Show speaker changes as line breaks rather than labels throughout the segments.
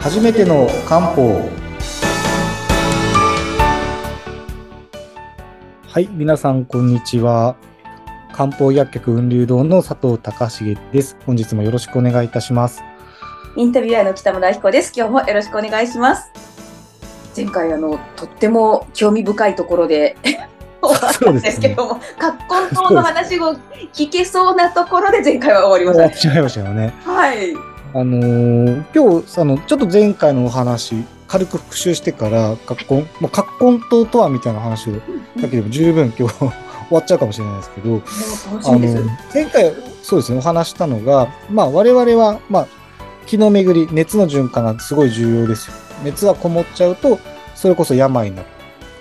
初めての漢方。はい皆さんこんにちは。漢方薬局雲流堂の佐藤隆重です。本日もよろしくお願いいたします。
インタビュアーの北村彦です。今日もよろしくお願いします。前回あのとっても興味深いところで 終わったんですけども、葛根湯の話を聞けそうなところで前回は終わりました、
終わっちゃいましたよね。
はい
あのー今日あのちょっと前回のお話軽く復習してから葛根まあ葛根湯とはみたいな話をだけでも十分今日終わっちゃうかもしれないですけどあの前回そうですねお話したのが、まあ、我々は、まあ、気の巡り熱の循環がすごい重要ですよ。熱がこもっちゃうとそれこそ病になる。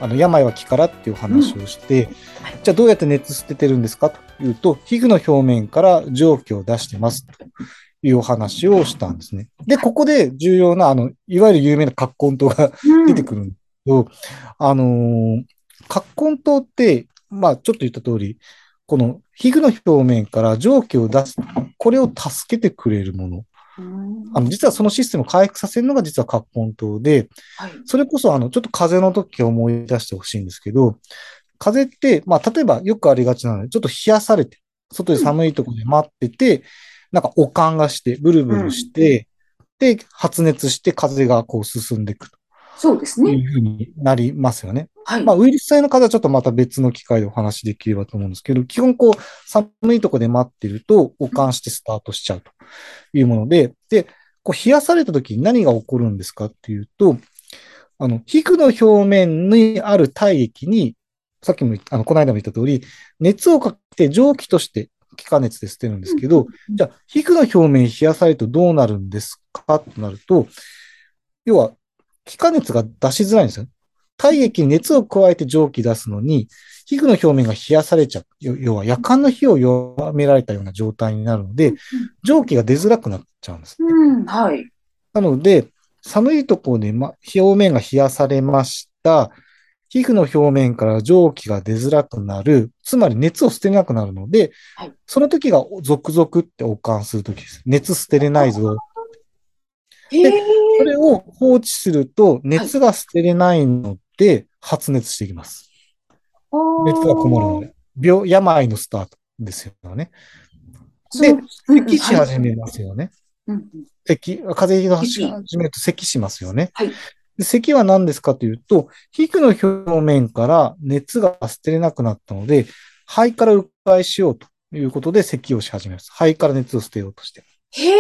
あの病は気からっていう話をして、
はい。
じゃあどうやって熱捨ててるんですかというと皮膚の表面から蒸気を出してますというお話をしたんですね。でここで重要なあのいわゆる有名な葛根湯が
うん。
出てくるんですけど、あのー、葛根湯って、まあ、ちょっと言った通り、この皮膚の表面から蒸気を出す、これを助けてくれるもの。
うん。
あの、実はそのシステムを回復させるのが実は葛根湯で、
はい。
それこそ、あの、ちょっと風邪の時を思い出してほしいんですけど、風邪って、まあ、例えばよくありがちなので、ちょっと冷やされて、外で寒いところで待ってて、なんかおかんがして、ブルブルして、で、発熱して風邪がこう進んでいく
そうですね。
というふうになりますよね。
はい、
まあ、ウイルス性の風邪はちょっとまた別の機会でお話しできればと思うんですけど、基本こう、寒いところで待ってると、保管してスタートしちゃうというもので、で、こう冷やされた時に何が起こるんですかっていうと、あの、皮膚の表面にある体液に、さっきもあの、この間も言った通り、熱をかけて蒸気として気化熱で捨てるんですけど、
うん
じゃあ、皮膚の表面冷やされるとどうなるんですかとなると、要は、気化熱が出しづらいんですよ。体液に熱を加えて蒸気出すのに、皮膚の表面が冷やされちゃう。要要は夜間の火を弱められたような状態になるので、蒸気が出づらくなっちゃうんです。
うんはい
なので、寒いところで、ま、表面が冷やされました。皮膚の表面から蒸気が出づらくなる。つまり熱を捨てなくなるので、
はい
その時が続々って保管する時です。熱捨てれないぞ。
へえ
それを放置すると熱が捨てれないので発熱していきます。熱がこもるので。病、病のスタートですよね。で、咳し始めますよね。咳、風邪ひき
咳
始めると咳しますよね。
はい
で咳は何ですかというと、皮膚の表面から熱が捨てれなくなったので、肺から迂回しようということで咳をし始めます。肺から熱を捨てようとして。
へえ、え、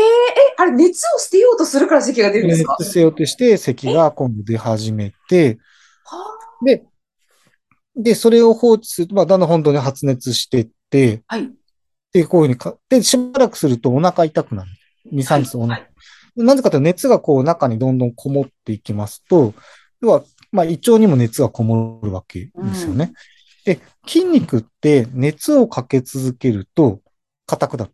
あれ、熱を捨てようとするから咳が出るんですか？
熱捨てようとして咳が今度出始めて、
は
で、で、それを放置すると、まあ、だんだん本当に発熱してって、
あはい。
で、こういうふうにか、で、しばらくするとお腹痛くなる。2、3日お腹。
はい
なぜかというと熱がこう中にどんどんこもっていきますと、要は、まあ、胃腸にも熱がこもるわけですよね。で、筋肉って熱をかけ続けると硬くなる。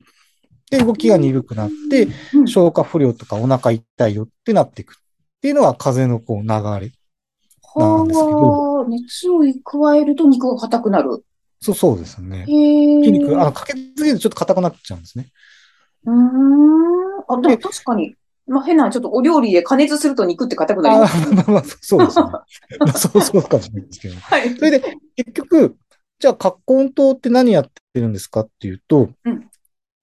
で、動きが鈍くなって、
うん
消化不良とかお腹痛いよってなっていく。っていうのは風邪のこう流れ。なんですけど
はあ、熱を加えると肉が硬くなる。
そうそうですね。筋肉、あの、かけ続けるとちょっと硬くなっちゃうんですね。
うーん。あ、でも確かに。まあ、変な、ちょっとお料理で加熱すると肉って硬くなり
あ
ます。
まあまあ、そうですね。まあそうそうかもしれないですけど。
はい。
それで、結局、じゃあ、葛根湯って何やってるんですかっていうと、
うん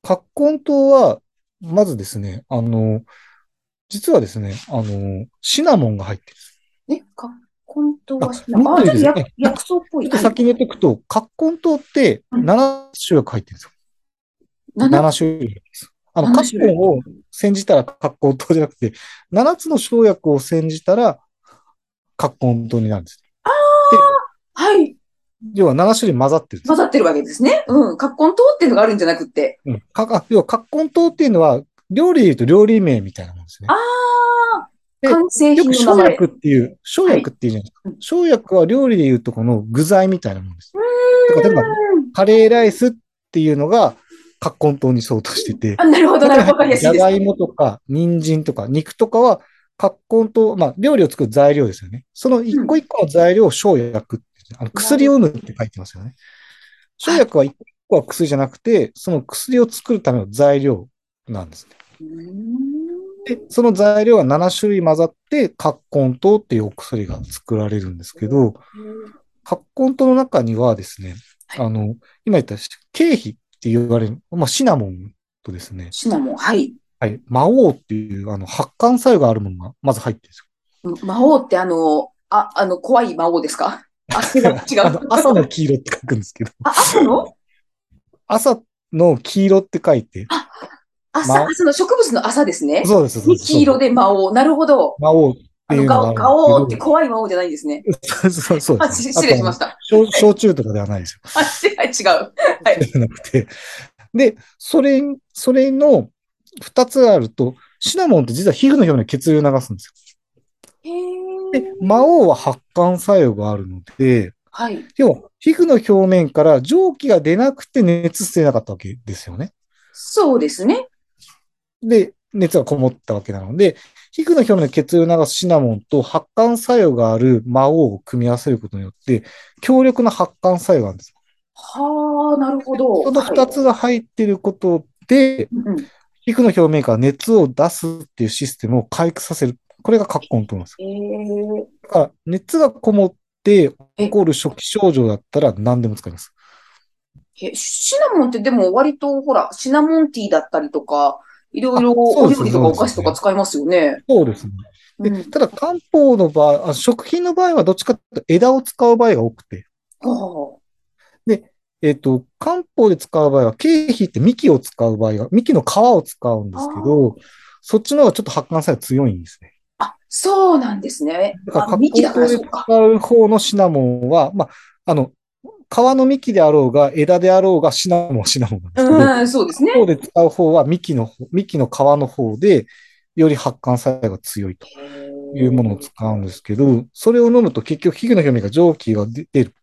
葛根湯は、まずですね、あの、実はですね、あの、シナモンが入ってる。
え、か、本当はし
あもっといいです
あ、じゃあ
ね
薬薬草っぽい。
ちょっと先に言っておくと、葛根湯って
うん
7種類入ってるんですよ。
はい、
7種類です。あの、
7
葛
種類
根を煎じたら葛根湯じゃなくて、7つの生薬を煎じたら葛根湯になるんです。
はい。
要は7種類混ざってる
混ざってるわけですね。うん。葛根湯っていうのがあるんじゃなくって。
うん。か、あ要は、葛根湯っていうのは、料理で言うと料理名みたいなもんですね
あ。あ、
で
完成
よく生
品の名前。
薬っていう、生薬っていうじゃないですか。
はい
生薬は料理で言うとこの具材みたいなもんです。例えば、
うん
カレーライスっていうのが、葛根湯に相当してて、
あ、なるほど、なるほど。
じゃが。いもとか、人参とか、肉とかは、葛根湯、まあ、料理を作る材料ですよね。その一個一個の材料を生薬ってあの薬を生むって書いてますよね。生薬は一個一個は薬じゃなくて、その薬を作るための材料なんですね。で、その材料が7種類混ざって、葛根湯っていうお薬が作られるんですけど、葛根湯の中にはですね、
はい
あの、今言った経費って言われる、まあ、シナモンとですね、
シナモン、はい。
はい、魔王っていう、あの、発汗作用があるものがまず入ってるんですよ。
魔王ってあの、あ、あの、怖い魔王ですか？あ、違う、
朝の黄色って書くんですけど、
あ、朝の？
朝の黄色って書いて、
朝、
ま
朝の植物の朝ですね。
そうです、そうです。
黄色で魔王。なるほど。
魔王って
あの、
いうのが
ガオ、ガオって怖い魔王じゃないんですね。
そうそうそう
失礼しました。
焼焼酎とかではないですよ。
あ、違う。はい。
じゃなくて。で、それ、それの二つあると、シナモンって実は皮膚の表面に血流を流すんです
へ
よ。で
ー、
魔王は発汗作用があるので、
はい。
要は皮膚の表面から蒸気が出なくて熱捨てなかったわけですよね。
そうですね。
で、熱がこもったわけなので、皮膚の表面に血流を流すシナモンと発汗作用がある魔王を組み合わせることによって、強力な発汗作用があるんです。
はあ、なるほど。
その二つが入っていることで、
うんうん。
皮膚の表面から熱を出すっていうシステムを回復させる。これが葛根湯なんです。
えー、
だから、熱がこもって起こる初期症状だったら何でも使います。
え、シナモンってでも割とほら、シナモンティーだったりとか、いろいろお料理とかお菓子とか使いますよね。
そうですね。で
うん。
ただ、漢方の場合あ、食品の場合はどっちかというと枝を使う場合が多くて、
は
えっ、と、漢方で使う場合は、経費って幹を使う場合が、幹の皮を使うんですけど、そっちの方がちょっと発汗作用強いんですね。
あ、あ、そうなんですね。
だから、
あ、幹だから
で。使う方のシナモンは、まあ、あの、皮の幹であろうが、枝であろうが、シナモンはシナモンなんですけど、
うん、そうですね。
方で使う方は幹の方、幹の皮の方で、より発汗作用が強いというものを使うんですけど、それを飲むと結局皮膚の表面が蒸気が出出る。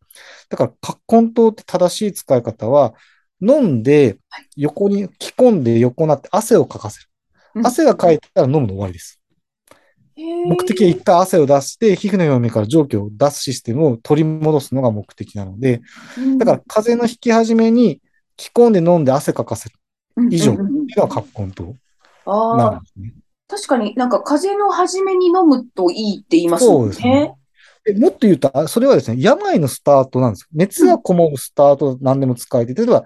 だから、葛根湯って正しい使い方は、飲んで
はい、
横に、着込んで横になって汗をかかせる。
うん
汗がかいたら飲むの終わりです。目的は一回汗を出して、皮膚の表面から蒸気を出すシステムを取り戻すのが目的なので、だから、風邪の引き始めに着込んで飲んで汗かかせる。以上。が葛根湯。
ああ、
なんですね。
確かになんか風邪の初めに飲むといいって言いますもん
そうですね。もっと言うと、あそれはですね、病のスタートなんです。よ。熱がこもるスタート、何でも使えて、例えば、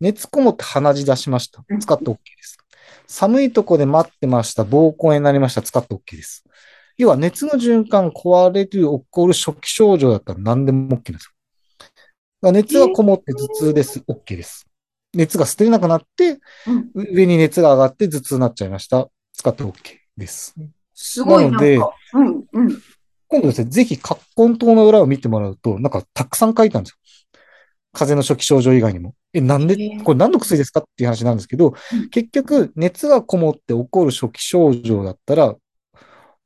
熱こもって鼻血出しました。
うん。
使って OK です。寒いとこで待ってました。膀胱炎になりました。使って OK です。要は、熱の循環壊れる、起こる初期症状だったら何でも OK ですよ。だ熱がこもって頭痛です。OK です。熱が捨てれなくなって、
うん
上に熱が上がって頭痛になっちゃいました。使って OK です。
すごいなん
なので
か、うん、うん。
今度ですね、ぜひ、葛根湯の裏を見てもらうと、なんかたくさん書いたんですよ。風邪の初期症状以外にも。え、なんで？これ何の薬ですか？っていう話なんですけど
うん、
結局、熱がこもって起こる初期症状だったら、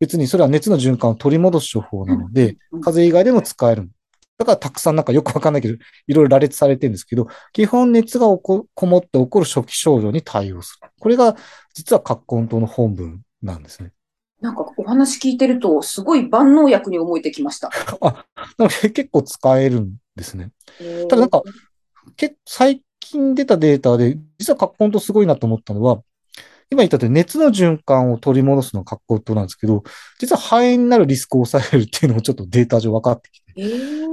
別にそれは熱の循環を取り戻す処方なので、
うん、
風邪以外でも使える。だからたくさんなんかよくわかんないけど、いろいろ羅列されてるんですけど、基本熱が起ここもって起こる初期症状に対応する。これが実は葛根湯の本文なんですね。
なんかお話聞いてると、すごい万能薬に思えてきました。
なので結構使えるんですね。ただなんか、結最近出たデータで、実は葛根湯すごいなと思ったのは、今言ったと熱の循環を取り戻すのが葛根湯なんですけど、実は肺炎になるリスクを抑えるっていうのもちょっとデータ上分かってきて。
へー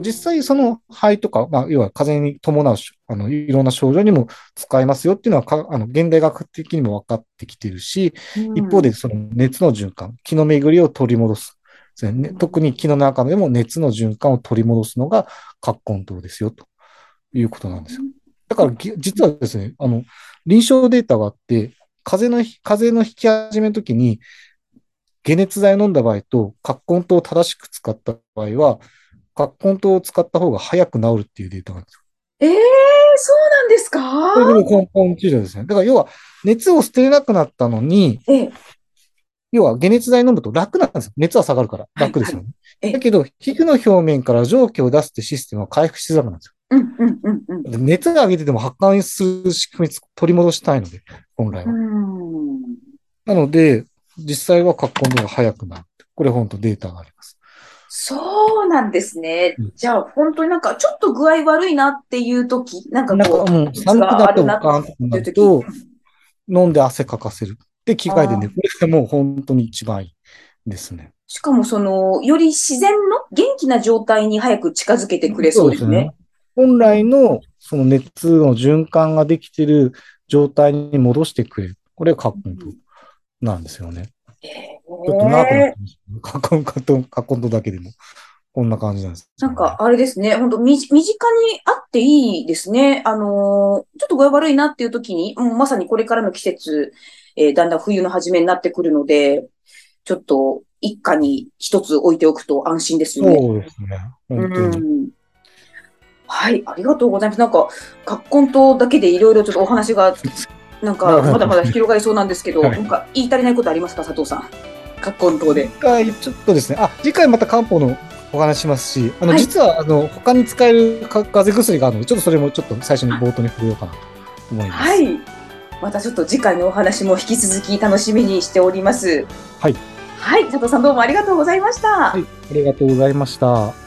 実際その肺とか、まあ、要は風邪に伴うし、あの、いろんな症状にも使えますよっていうのはか、あの、現代学的にも分かってきてるし、
うん
一方でその熱の循環、気の巡りを取り戻す。ですね
うん
特に気の中でも熱の循環を取り戻すのが葛根湯ですよ、ということなんですよ。だからぎ、実はですね、あの、臨床データがあって、風邪のひ、風邪の引き始めの時に、解熱剤を飲んだ場合と、葛根湯を正しく使った場合は、葛根湯を使った方が早く治るっていうデータがあるんですよ。
えー、そうなんですか？
これでも根本治療ですね。だから要は、熱を捨てれなくなったのに、
ええ、
要は解熱剤飲むと楽なんですよ。熱は下がるから。
い
楽ですよね。
ええ
だけど、皮膚の表面から蒸気を出すってシステムは回復しづらくなるんですよ。
うん、うん、うん、うん。
で熱が上げてても発汗する仕組み取り戻したいので、本来は。
うん
なので、実際は葛根湯が早くなる。これ本当データがあります。
そうなんですね
うん。
じゃあ、本当になんか、ちょっと具合悪いなっていう時、なんか
なんか、
こう、
うん、寒くなっておかんとかなると、飲んで汗かかせる。で、機械でね、これがもう本当に一番いいですね。
しかもその、より自然の元気な状態に早く近づけてくれそうですね。
本来のその熱の循環ができている状態に戻してくれる。これがカッコントなんですよね。ちょっとなくなってます。カッコント、カッコントだけでも。こんな感じなんです、
ね、なんか、あれですね。本当身近にあっていいですね。あのー、ちょっと具合悪いなっていう時に、うん、まさにこれからの季節、えー、だんだん冬の初めになってくるので、ちょっと一家に一つ置いておくと安心ですよね。
そうですね。本当に。うん
はい、ありがとうございます。なんか、葛根湯だけでいろいろちょっとお話が、なんか、まだまだ広がりそうなんですけど、はい、なんか言い足りないことありますか、佐藤さん？葛根湯で。
次回、ちょっとですね、あ、次回また漢方のお話しますし、あの、はい、実は、あの、他に使える風邪薬があるので、ちょっとそれもちょっと最初に冒頭に触れようかなと思います。
はい。またちょっと次回のお話も引き続き楽しみにしております。
はい。
はい、佐藤さんどうもありがとうございました。
はい、ありがとうございました。